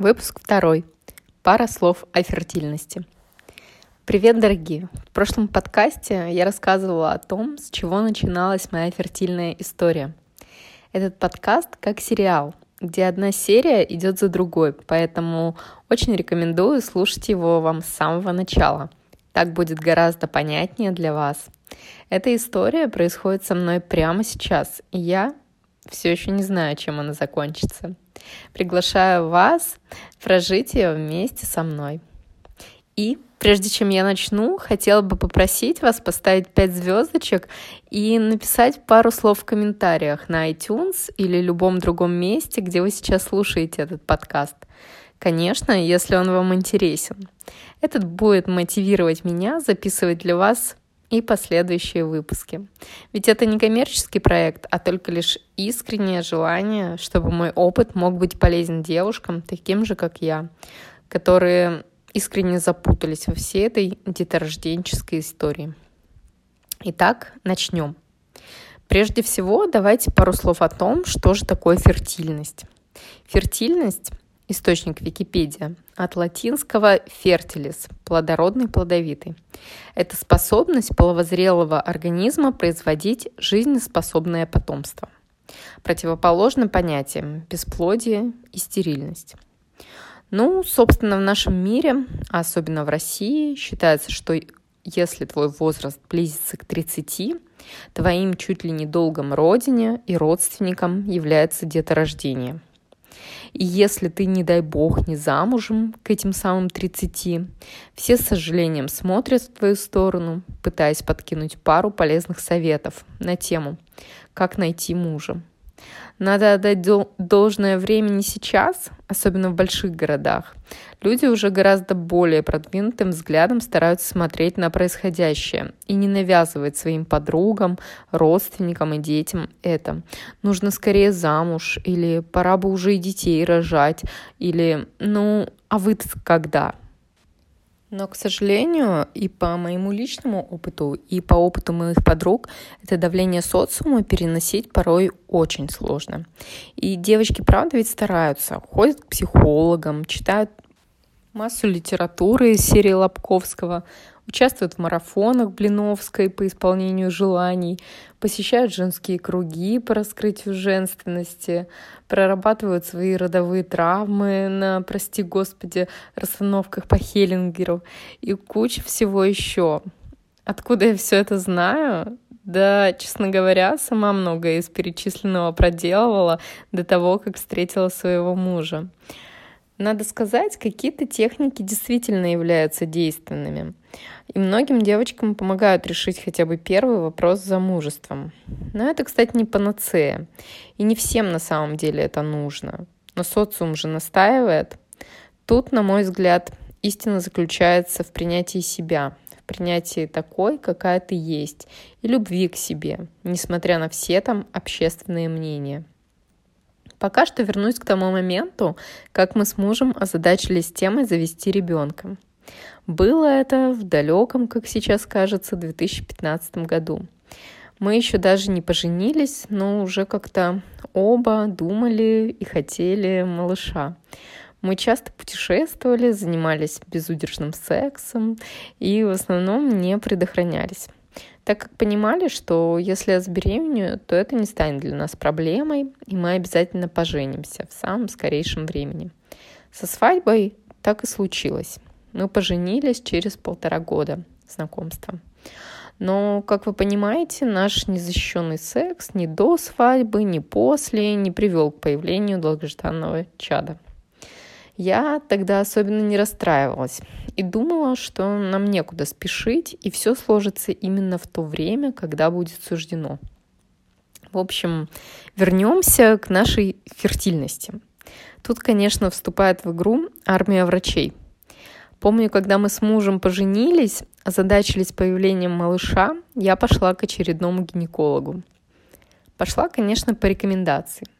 Выпуск второй. Пара слов о фертильности. Привет, дорогие! В прошлом подкасте я рассказывала о том, с чего начиналась моя фертильная история. Этот подкаст как сериал, где одна серия идет за другой, поэтому очень рекомендую слушать его вам с самого начала. Так будет гораздо понятнее для вас. Эта история происходит со мной прямо сейчас, и я все еще не знаю, чем она закончится. Приглашаю вас прожить ее вместе со мной. И прежде чем я начну, хотела бы попросить вас поставить 5 звездочек и написать пару слов в комментариях на iTunes или любом другом месте, где вы сейчас слушаете этот подкаст. Конечно, если он вам интересен. Этот будет мотивировать меня записывать для вас и последующие выпуски. Ведь это не коммерческий проект, а только лишь искреннее желание, чтобы мой опыт мог быть полезен девушкам, таким же, как я, которые искренне запутались во всей этой деторожденческой истории. Итак, начнем. Прежде всего, давайте пару слов о том, что же такое фертильность. Фертильность Источник Википедия. От латинского fertilis – плодородный, плодовитый. Это способность половозрелого организма производить жизнеспособное потомство. Противоположно понятиям бесплодие и стерильность. Ну, собственно, в нашем мире, а особенно в России, считается, что если твой возраст близится к 30, твоим чуть ли не долгом родине и родственникам является деторождение – и если ты, не дай бог, не замужем к этим самым 30, все с сожалением смотрят в твою сторону, пытаясь подкинуть пару полезных советов на тему «Как найти мужа». Надо отдать должное времени сейчас, особенно в больших городах. Люди уже гораздо более продвинутым взглядом стараются смотреть на происходящее и не навязывать своим подругам, родственникам и детям это. Нужно скорее замуж, или пора бы уже и детей рожать, или ну, а вы когда? Но, к сожалению, и по моему личному опыту, и по опыту моих подруг, это давление социума переносить порой очень сложно. И девочки, правда, ведь стараются, ходят к психологам, читают массу литературы из серии Лобковского, участвуют в марафонах Блиновской по исполнению желаний, посещают женские круги по раскрытию женственности, прорабатывают свои родовые травмы на, прости господи, расстановках по Хеллингеру и куча всего еще. Откуда я все это знаю? Да, честно говоря, сама многое из перечисленного проделывала до того, как встретила своего мужа. Надо сказать, какие-то техники действительно являются действенными. И многим девочкам помогают решить хотя бы первый вопрос с замужеством. Но это, кстати, не панацея. И не всем на самом деле это нужно. Но социум же настаивает. Тут, на мой взгляд, истина заключается в принятии себя, в принятии такой, какая ты есть, и любви к себе, несмотря на все там общественные мнения. Пока что вернусь к тому моменту, как мы с мужем озадачились темой завести ребенка. Было это в далеком, как сейчас кажется, 2015 году. Мы еще даже не поженились, но уже как-то оба думали и хотели малыша. Мы часто путешествовали, занимались безудержным сексом и в основном не предохранялись так как понимали, что если я забеременею, то это не станет для нас проблемой, и мы обязательно поженимся в самом скорейшем времени. Со свадьбой так и случилось. Мы поженились через полтора года знакомства. Но, как вы понимаете, наш незащищенный секс ни до свадьбы, ни после не привел к появлению долгожданного чада. Я тогда особенно не расстраивалась и думала, что нам некуда спешить, и все сложится именно в то время, когда будет суждено. В общем, вернемся к нашей фертильности. Тут, конечно, вступает в игру армия врачей. Помню, когда мы с мужем поженились, озадачились появлением малыша, я пошла к очередному гинекологу. Пошла, конечно, по рекомендации –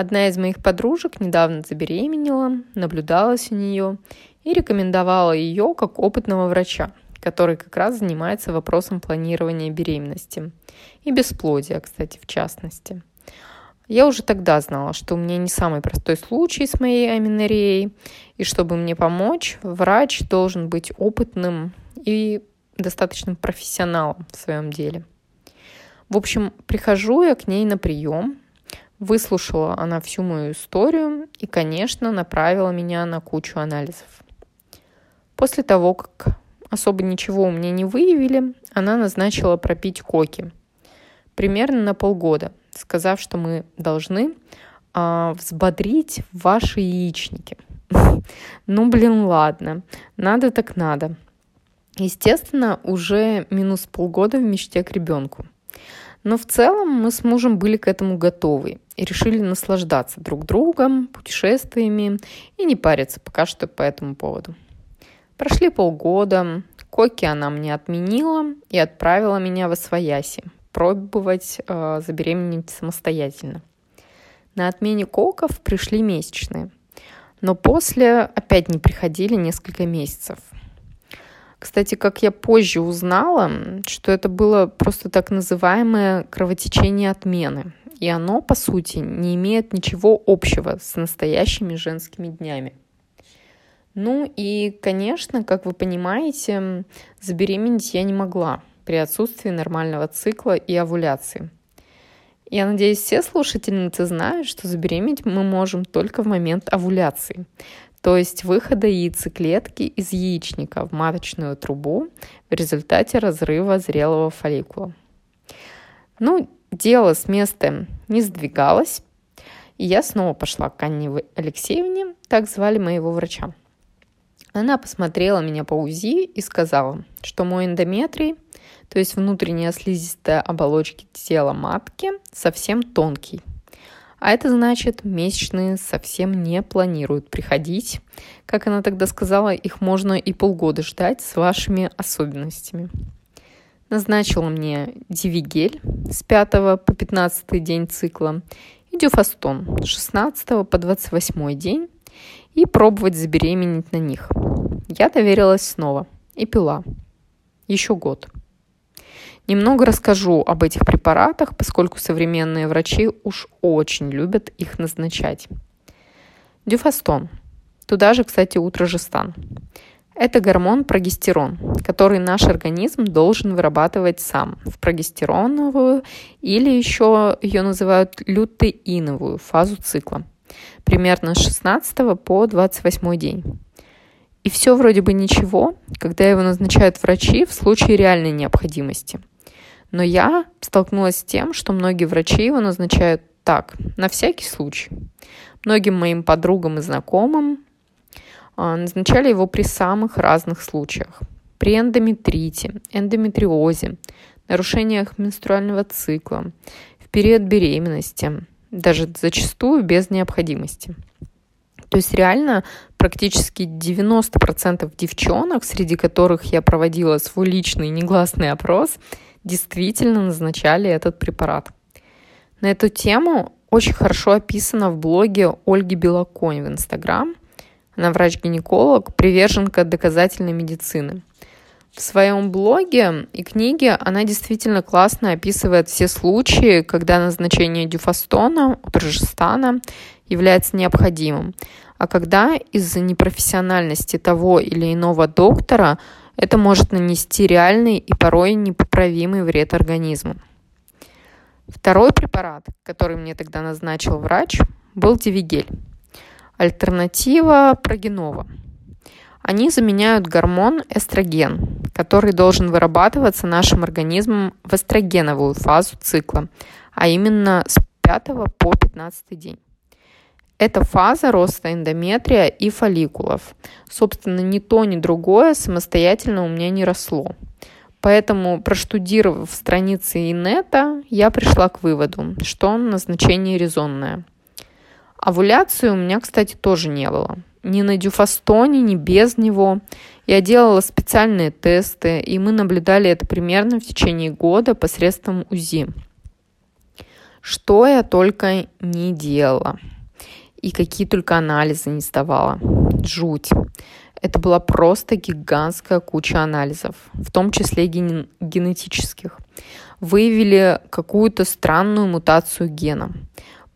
Одна из моих подружек недавно забеременела, наблюдалась у нее и рекомендовала ее как опытного врача, который как раз занимается вопросом планирования беременности и бесплодия, кстати, в частности. Я уже тогда знала, что у меня не самый простой случай с моей аминореей, и чтобы мне помочь, врач должен быть опытным и достаточно профессионалом в своем деле. В общем, прихожу я к ней на прием, выслушала она всю мою историю и, конечно, направила меня на кучу анализов. После того, как особо ничего у меня не выявили, она назначила пропить коки. Примерно на полгода, сказав, что мы должны а, взбодрить ваши яичники. Ну, блин, ладно. Надо так надо. Естественно, уже минус полгода в мечте к ребенку. Но в целом мы с мужем были к этому готовы и решили наслаждаться друг другом, путешествиями и не париться пока что по этому поводу. Прошли полгода, Коки она мне отменила и отправила меня в Освояси пробовать э, забеременеть самостоятельно. На отмене коков пришли месячные, но после опять не приходили несколько месяцев. Кстати, как я позже узнала, что это было просто так называемое кровотечение отмены. И оно, по сути, не имеет ничего общего с настоящими женскими днями. Ну и, конечно, как вы понимаете, забеременеть я не могла при отсутствии нормального цикла и овуляции. Я надеюсь, все слушательницы знают, что забеременеть мы можем только в момент овуляции, то есть выхода яйцеклетки из яичника в маточную трубу в результате разрыва зрелого фолликула. Ну, дело с места не сдвигалось, и я снова пошла к Анне Алексеевне, так звали моего врача. Она посмотрела меня по УЗИ и сказала, что мой эндометрий, то есть внутренняя слизистая оболочки тела матки, совсем тонкий. А это значит, месячные совсем не планируют приходить. Как она тогда сказала, их можно и полгода ждать с вашими особенностями. Назначила мне дивигель с 5 по 15 день цикла и дюфастон с 16 по 28 день и пробовать забеременеть на них. Я доверилась снова и пила. Еще год. Немного расскажу об этих препаратах, поскольку современные врачи уж очень любят их назначать. Дюфастон. Туда же, кстати, утрожестан. Это гормон прогестерон, который наш организм должен вырабатывать сам в прогестероновую или еще ее называют лютеиновую фазу цикла – примерно с 16 по 28 день. И все вроде бы ничего, когда его назначают врачи в случае реальной необходимости. Но я столкнулась с тем, что многие врачи его назначают так, на всякий случай. Многим моим подругам и знакомым назначали его при самых разных случаях. При эндометрите, эндометриозе, нарушениях менструального цикла, в период беременности, даже зачастую без необходимости. То есть реально практически 90% девчонок, среди которых я проводила свой личный негласный опрос, действительно назначали этот препарат. На эту тему очень хорошо описано в блоге Ольги Белоконь в Инстаграм. Она врач-гинеколог, приверженка доказательной медицины. В своем блоге и книге она действительно классно описывает все случаи, когда назначение дюфастона, утрожестана является необходимым, а когда из-за непрофессиональности того или иного доктора это может нанести реальный и порой непоправимый вред организму. Второй препарат, который мне тогда назначил врач, был дивигель. Альтернатива прогенова – они заменяют гормон эстроген, который должен вырабатываться нашим организмом в эстрогеновую фазу цикла, а именно с 5 по 15 день. Это фаза роста эндометрия и фолликулов. Собственно, ни то, ни другое самостоятельно у меня не росло. Поэтому, проштудировав страницы инета, я пришла к выводу, что назначение резонное. Овуляции у меня, кстати, тоже не было ни на дюфастоне, ни без него. Я делала специальные тесты, и мы наблюдали это примерно в течение года посредством УЗИ. Что я только не делала. И какие только анализы не сдавала. Жуть. Это была просто гигантская куча анализов, в том числе ген- генетических. Выявили какую-то странную мутацию гена.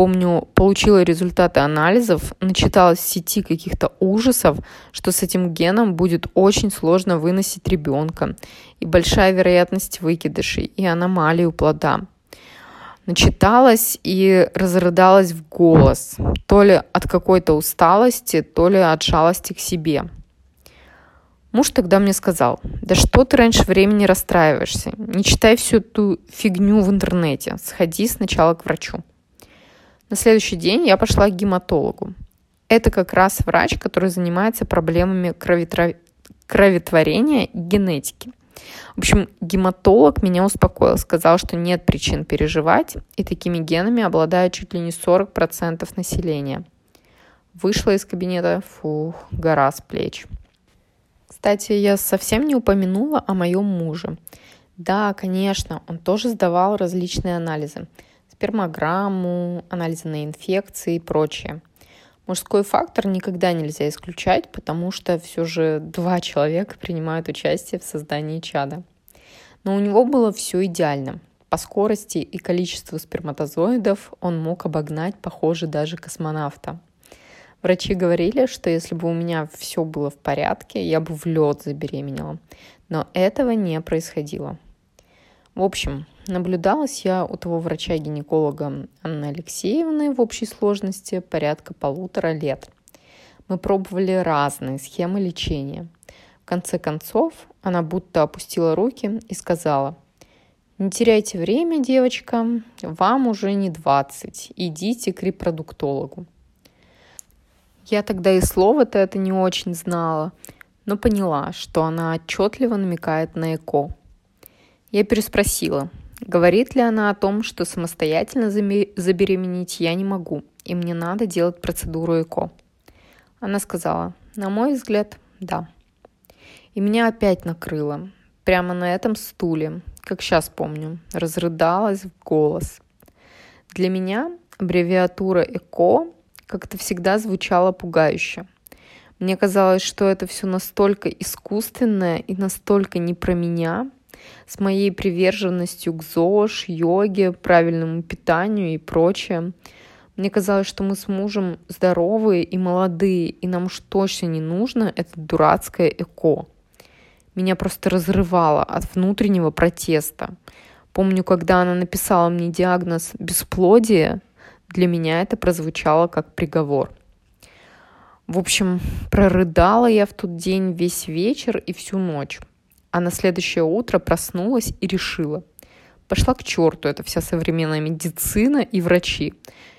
Помню, получила результаты анализов, начиталась в сети каких-то ужасов, что с этим геном будет очень сложно выносить ребенка, и большая вероятность выкидышей, и аномалий у плода. Начиталась и разрыдалась в голос, то ли от какой-то усталости, то ли от жалости к себе – Муж тогда мне сказал, да что ты раньше времени расстраиваешься, не читай всю эту фигню в интернете, сходи сначала к врачу. На следующий день я пошла к гематологу. Это как раз врач, который занимается проблемами кровотра... кроветворения и генетики. В общем, гематолог меня успокоил, сказал, что нет причин переживать, и такими генами обладает чуть ли не 40% населения. Вышла из кабинета, фух, гора с плеч. Кстати, я совсем не упомянула о моем муже. Да, конечно, он тоже сдавал различные анализы. Спермограмму, анализы на инфекции и прочее. Мужской фактор никогда нельзя исключать, потому что все же два человека принимают участие в создании чада. Но у него было все идеально. По скорости и количеству сперматозоидов он мог обогнать, похоже, даже космонавта. Врачи говорили, что если бы у меня все было в порядке, я бы в лед забеременела. Но этого не происходило. В общем, наблюдалась я у того врача-гинеколога Анны Алексеевны в общей сложности порядка полутора лет. Мы пробовали разные схемы лечения. В конце концов, она будто опустила руки и сказала, не теряйте время, девочка, вам уже не 20, идите к репродуктологу. Я тогда и слово-то это не очень знала, но поняла, что она отчетливо намекает на ЭКО. Я переспросила, говорит ли она о том, что самостоятельно забеременеть я не могу, и мне надо делать процедуру ЭКО. Она сказала, на мой взгляд, да. И меня опять накрыло, прямо на этом стуле, как сейчас помню, разрыдалась в голос. Для меня аббревиатура ЭКО как-то всегда звучало пугающе. Мне казалось, что это все настолько искусственное и настолько не про меня, с моей приверженностью к ЗОЖ, йоге, правильному питанию и прочее. Мне казалось, что мы с мужем здоровые и молодые, и нам уж точно не нужно это дурацкое эко. Меня просто разрывало от внутреннего протеста. Помню, когда она написала мне диагноз «бесплодие», для меня это прозвучало как приговор. В общем, прорыдала я в тот день весь вечер и всю ночь. А на следующее утро проснулась и решила. Пошла к черту эта вся современная медицина и врачи.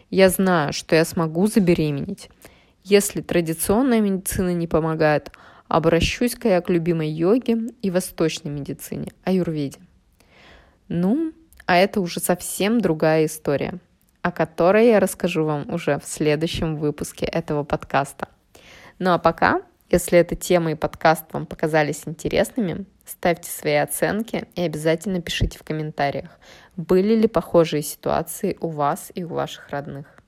Я знаю, что я смогу забеременеть. Если традиционная медицина не помогает, обращусь-ка я к любимой йоге и восточной медицине, аюрведе. Ну, а это уже совсем другая история – о которой я расскажу вам уже в следующем выпуске этого подкаста. Ну а пока, если эта тема и подкаст вам показались интересными, ставьте свои оценки и обязательно пишите в комментариях, были ли похожие ситуации у вас и у ваших родных.